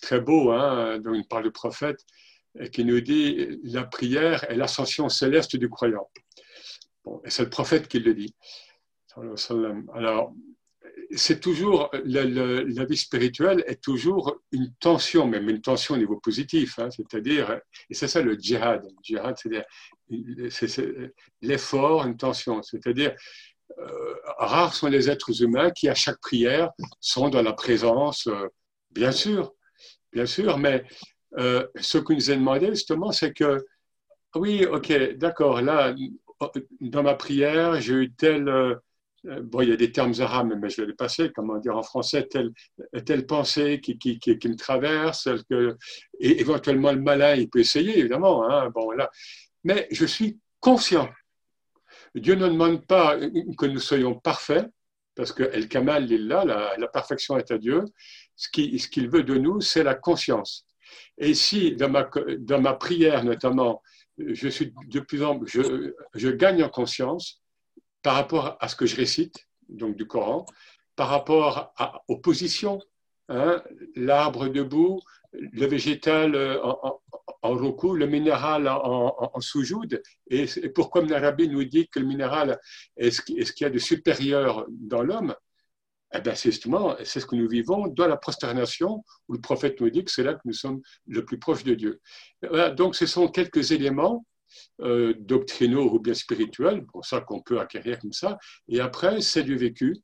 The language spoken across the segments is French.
très beau, hein, dont il parle du prophète, qui nous dit la prière est l'ascension céleste du croyant. Bon, et c'est le prophète qui le dit. Alors, c'est toujours, la, vie spirituelle est toujours une tension, même une tension au niveau positif, hein, c'est-à-dire, et c'est ça le djihad. Le djihad, c'est l'effort, une tension, c'est-à-dire, euh, rares sont les êtres humains qui, à chaque prière, sont dans la présence, euh, bien sûr, bien sûr, mais euh, ce que nous a demandé justement, c'est que, oui, ok, d'accord, là, dans ma prière, j'ai eu tel euh, bon, il y a des termes arabes, mais je vais les passer, comment dire en français, telle, telle pensée qui, qui, qui, me traverse, et éventuellement le malin, il peut essayer, évidemment. Hein, bon, là. Mais je suis conscient. Dieu ne demande pas que nous soyons parfaits, parce que El Kamal là, la, la, perfection est à Dieu. Ce qu'il veut de nous, c'est la conscience. Et si, dans ma, prière notamment, je suis de plus en je, gagne en conscience, par rapport à ce que je récite, donc du Coran, par rapport aux positions, hein, l'arbre debout, le végétal euh, en, en, le minéral en, en soujoud. Et, pourquoi l'Arabie nous dit que le minéral est ce, qu'il y a de supérieur dans l'homme? Eh bien, c'est justement, c'est ce que nous vivons dans la prosternation, où le prophète nous dit que c'est là que nous sommes le plus proche de Dieu. Donc, ce sont quelques éléments euh, doctrinaux ou bien spirituels, pour ça qu'on peut acquérir comme ça, et après, c'est du vécu.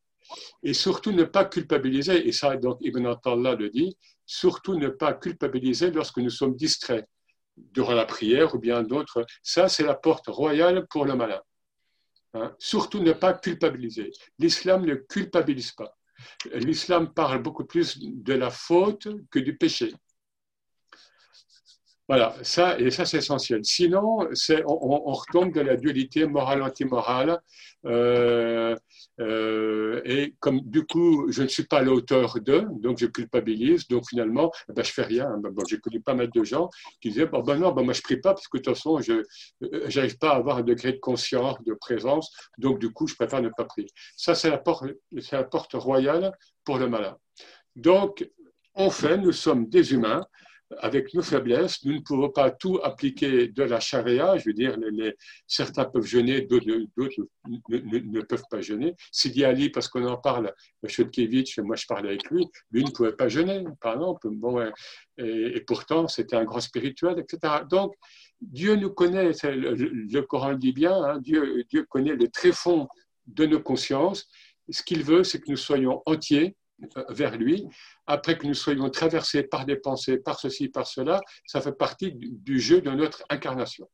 Et surtout ne pas culpabiliser, et ça, donc Ibn Attallah le dit, surtout ne pas culpabiliser lorsque nous sommes distraits durant la prière ou bien d'autres. Ça, c'est la porte royale pour le malin. Hein. Surtout ne pas culpabiliser. L'islam ne culpabilise pas. L'islam parle beaucoup plus de la faute que du péché. Voilà, ça, et ça c'est essentiel. Sinon, on, on, retombe dans la dualité morale-antimorale. Euh, euh, et comme du coup, je ne suis pas l'auteur de, donc je culpabilise, donc finalement, eh ben, je fais rien. Ben, bon, j'ai connu pas mal de gens qui disaient bon, ben non, ben, moi je prie pas parce que de toute façon, je n'arrive pas à avoir un degré de conscience, de présence, donc du coup, je préfère ne pas prier. Ça, c'est la porte, c'est la porte royale pour le malin. Donc, en fait, nous sommes des humains avec nos faiblesses, nous ne pouvons pas tout appliquer de la charia. Je veux dire, certains peuvent jeûner, d'autres ne, peuvent pas jeûner. Sidi Ali, parce qu'on en parle, Chodkevich, moi je parlais avec lui, lui ne pouvait pas jeûner, par exemple. Bon, et, pourtant, c'était un grand spirituel, etc. Donc, Dieu nous connaît, le, Coran le dit bien, hein, Dieu, Dieu connaît le tréfonds de nos consciences. Ce qu'il veut, c'est que nous soyons entiers vers lui, après que nous soyons traversés par des pensées, par ceci, par cela, ça fait partie du jeu de notre incarnation.